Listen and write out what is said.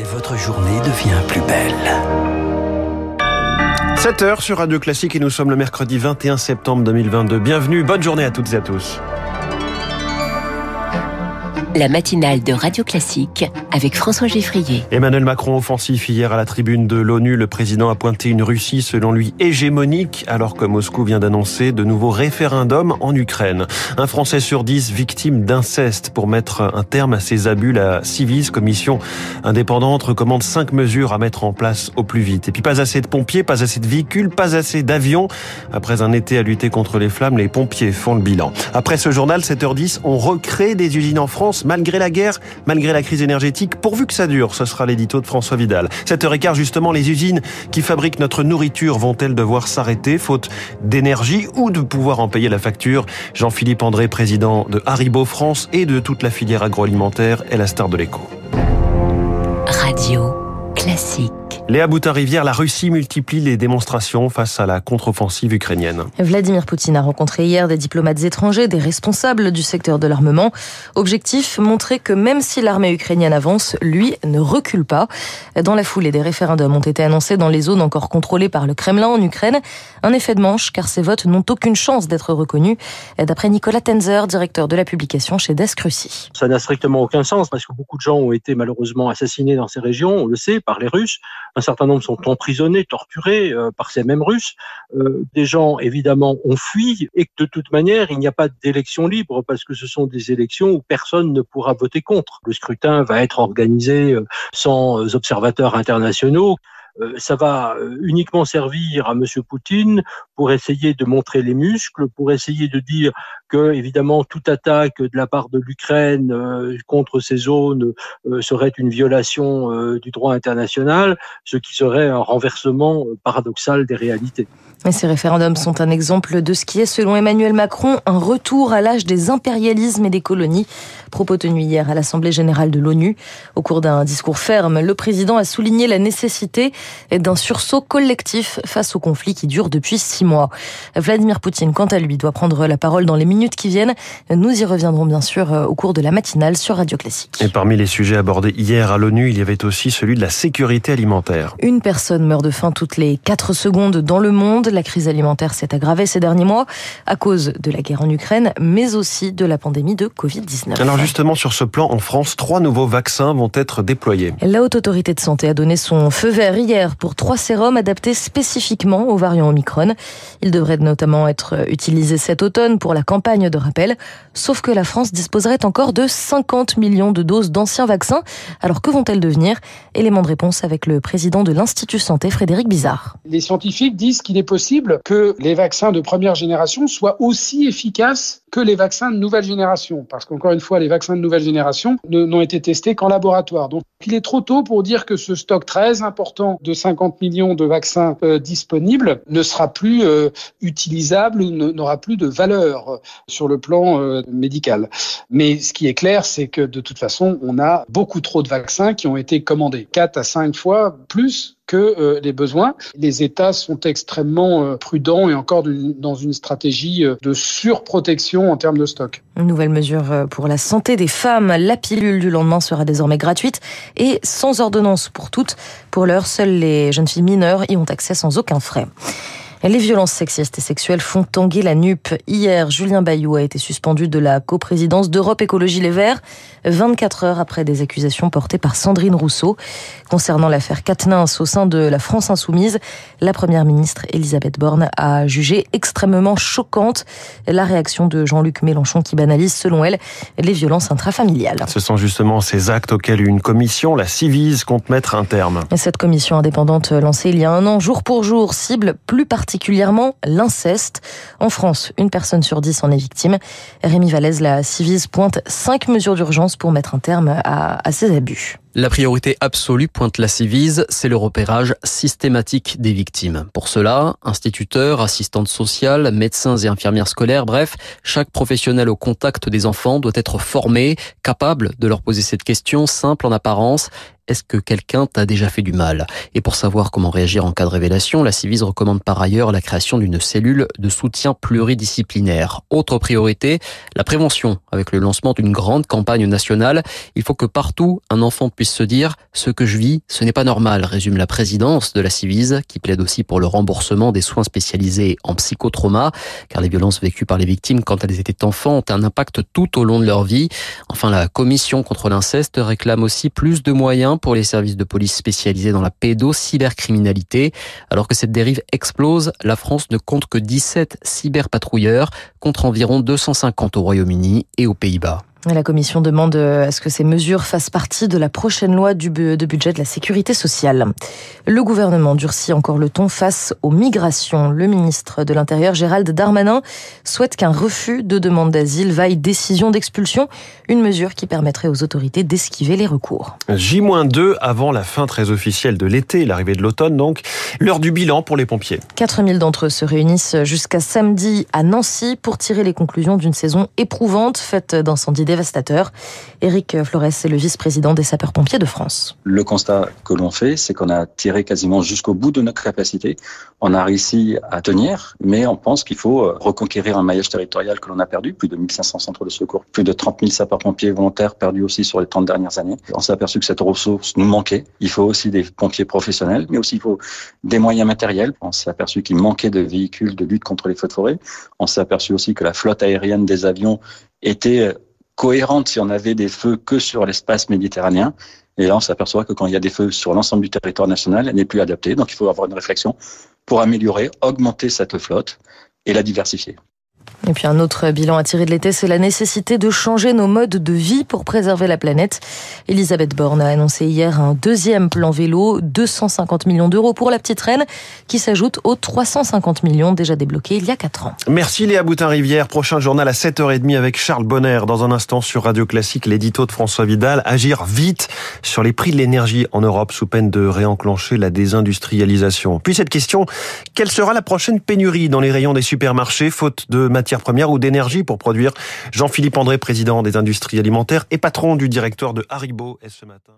et votre journée devient plus belle. 7h sur Radio Classique et nous sommes le mercredi 21 septembre 2022. Bienvenue, bonne journée à toutes et à tous la matinale de Radio Classique avec François Geffrier. Emmanuel Macron offensif hier à la tribune de l'ONU. Le président a pointé une Russie selon lui hégémonique alors que Moscou vient d'annoncer de nouveaux référendums en Ukraine. Un Français sur dix victime d'inceste. Pour mettre un terme à ces abus, la Civis, commission indépendante, recommande cinq mesures à mettre en place au plus vite. Et puis pas assez de pompiers, pas assez de véhicules, pas assez d'avions. Après un été à lutter contre les flammes, les pompiers font le bilan. Après ce journal, 7h10, on recrée des usines en France malgré la guerre, malgré la crise énergétique, pourvu que ça dure. Ce sera l'édito de François Vidal. 7h15, justement, les usines qui fabriquent notre nourriture vont-elles devoir s'arrêter, faute d'énergie ou de pouvoir en payer la facture? Jean-Philippe André, président de Haribo France et de toute la filière agroalimentaire, est la star de l'écho. Léa Boutin-Rivière, la Russie multiplie les démonstrations face à la contre-offensive ukrainienne. Vladimir Poutine a rencontré hier des diplomates étrangers, des responsables du secteur de l'armement. Objectif, montrer que même si l'armée ukrainienne avance, lui ne recule pas. Dans la foulée, des référendums ont été annoncés dans les zones encore contrôlées par le Kremlin en Ukraine. Un effet de manche, car ces votes n'ont aucune chance d'être reconnus. D'après Nicolas Tenzer, directeur de la publication chez Desk Russie. Ça n'a strictement aucun sens parce que beaucoup de gens ont été malheureusement assassinés dans ces régions, on le sait, par les Russes un certain nombre sont emprisonnés, torturés euh, par ces mêmes Russes. Euh, des gens, évidemment, ont fui et de toute manière, il n'y a pas d'élection libre parce que ce sont des élections où personne ne pourra voter contre. Le scrutin va être organisé euh, sans observateurs internationaux. Euh, ça va euh, uniquement servir à Monsieur Poutine pour essayer de montrer les muscles, pour essayer de dire que évidemment toute attaque de la part de l'Ukraine euh, contre ces zones serait une violation du droit international, ce qui serait un renversement paradoxal des réalités. Et ces référendums sont un exemple de ce qui est, selon Emmanuel Macron, un retour à l'âge des impérialismes et des colonies. Propos tenus hier à l'Assemblée générale de l'ONU. Au cours d'un discours ferme, le président a souligné la nécessité d'un sursaut collectif face au conflit qui dure depuis six mois. Vladimir Poutine, quant à lui, doit prendre la parole dans les minutes qui viennent. Nous y reviendrons bien sûr euh, au cours de la matinale sur Radio Classique. Et parmi les sujets abordés hier à l'ONU, il y avait aussi celui de la sécurité alimentaire. Une personne meurt de faim toutes les quatre secondes dans le monde. La crise alimentaire s'est aggravée ces derniers mois à cause de la guerre en Ukraine, mais aussi de la pandémie de Covid-19. Alors justement, sur ce plan, en France, trois nouveaux vaccins vont être déployés. La Haute Autorité de Santé a donné son feu vert hier pour trois sérums adaptés spécifiquement aux variants Omicron. Ils devraient notamment être utilisés cet automne pour la campagne de rappel, sauf que la France disposerait encore de 50 millions de doses d'anciens vaccins. Alors que vont-elles devenir? Élément de réponse avec le président de l'Institut Santé, Frédéric Bizarre. Les scientifiques disent qu'il est possible que les vaccins de première génération soient aussi efficaces que les vaccins de nouvelle génération, parce qu'encore une fois, les vaccins de nouvelle génération n'ont été testés qu'en laboratoire. Donc, il est trop tôt pour dire que ce stock très important de 50 millions de vaccins euh, disponibles ne sera plus euh, utilisable ou n'aura plus de valeur euh, sur le plan médical. Mais ce qui est clair, c'est que de toute façon, on a beaucoup trop de vaccins qui ont été commandés, 4 à 5 fois plus que euh, les besoins. Les États sont extrêmement euh, prudents et encore dans une stratégie euh, de surprotection en termes de stock. Une nouvelle mesure pour la santé des femmes. La pilule du lendemain sera désormais gratuite et sans ordonnance pour toutes. Pour l'heure, seules les jeunes filles mineures y ont accès sans aucun frais. Les violences sexistes et sexuelles font tanguer la nupe. Hier, Julien Bayou a été suspendu de la coprésidence d'Europe Écologie Les Verts, 24 heures après des accusations portées par Sandrine Rousseau. Concernant l'affaire Katnins au sein de la France Insoumise, la première ministre Elisabeth Borne a jugé extrêmement choquante la réaction de Jean-Luc Mélenchon qui banalise, selon elle, les violences intrafamiliales. Ce sont justement ces actes auxquels une commission, la Civise, compte mettre un terme. Cette commission indépendante lancée il y a un an, jour pour jour, cible plus particulièrement particulièrement l'inceste. En France, une personne sur dix en est victime. Rémi Vallès, la Civise, pointe cinq mesures d'urgence pour mettre un terme à, à ces abus. La priorité absolue, pointe la Civise, c'est le repérage systématique des victimes. Pour cela, instituteurs, assistantes sociales, médecins et infirmières scolaires, bref, chaque professionnel au contact des enfants doit être formé, capable de leur poser cette question simple en apparence est-ce que quelqu'un t'a déjà fait du mal? Et pour savoir comment réagir en cas de révélation, la Civise recommande par ailleurs la création d'une cellule de soutien pluridisciplinaire. Autre priorité, la prévention avec le lancement d'une grande campagne nationale. Il faut que partout un enfant puisse se dire ce que je vis, ce n'est pas normal, résume la présidence de la Civise, qui plaide aussi pour le remboursement des soins spécialisés en psychotrauma, car les violences vécues par les victimes quand elles étaient enfants ont un impact tout au long de leur vie. Enfin, la commission contre l'inceste réclame aussi plus de moyens pour les services de police spécialisés dans la pédocybercriminalité. Alors que cette dérive explose, la France ne compte que 17 cyberpatrouilleurs contre environ 250 au Royaume-Uni et aux Pays-Bas. La Commission demande euh, à ce que ces mesures fassent partie de la prochaine loi de budget de la sécurité sociale. Le gouvernement durcit encore le ton face aux migrations. Le ministre de l'Intérieur, Gérald Darmanin, souhaite qu'un refus de demande d'asile vaille décision d'expulsion, une mesure qui permettrait aux autorités d'esquiver les recours. J-2 avant la fin très officielle de l'été, l'arrivée de l'automne donc. L'heure du bilan pour les pompiers. 4000 d'entre eux se réunissent jusqu'à samedi à Nancy pour tirer les conclusions d'une saison éprouvante faite d'incendies dévastateur. Éric Flores est le vice-président des sapeurs-pompiers de France. Le constat que l'on fait, c'est qu'on a tiré quasiment jusqu'au bout de notre capacité. On a réussi à tenir, mais on pense qu'il faut euh, reconquérir un maillage territorial que l'on a perdu, plus de 1500 centres de secours, plus de 30 000 sapeurs-pompiers volontaires perdus aussi sur les 30 dernières années. On s'est aperçu que cette ressource nous manquait. Il faut aussi des pompiers professionnels, mais aussi il faut des moyens matériels. On s'est aperçu qu'il manquait de véhicules de lutte contre les feux de forêt. On s'est aperçu aussi que la flotte aérienne des avions était euh, cohérente si on avait des feux que sur l'espace méditerranéen. Et là, on s'aperçoit que quand il y a des feux sur l'ensemble du territoire national, elle n'est plus adaptée. Donc, il faut avoir une réflexion pour améliorer, augmenter cette flotte et la diversifier. Et puis un autre bilan à tirer de l'été, c'est la nécessité de changer nos modes de vie pour préserver la planète. Elisabeth Borne a annoncé hier un deuxième plan vélo, 250 millions d'euros pour la petite reine, qui s'ajoute aux 350 millions déjà débloqués il y a 4 ans. Merci Léa Boutin-Rivière. Prochain journal à 7h30 avec Charles Bonner. Dans un instant sur Radio Classique, l'édito de François Vidal. Agir vite sur les prix de l'énergie en Europe sous peine de réenclencher la désindustrialisation. Puis cette question, quelle sera la prochaine pénurie dans les rayons des supermarchés faute de matières première ou d'énergie pour produire. Jean-Philippe André, président des industries alimentaires et patron du directeur de Haribo, est ce matin.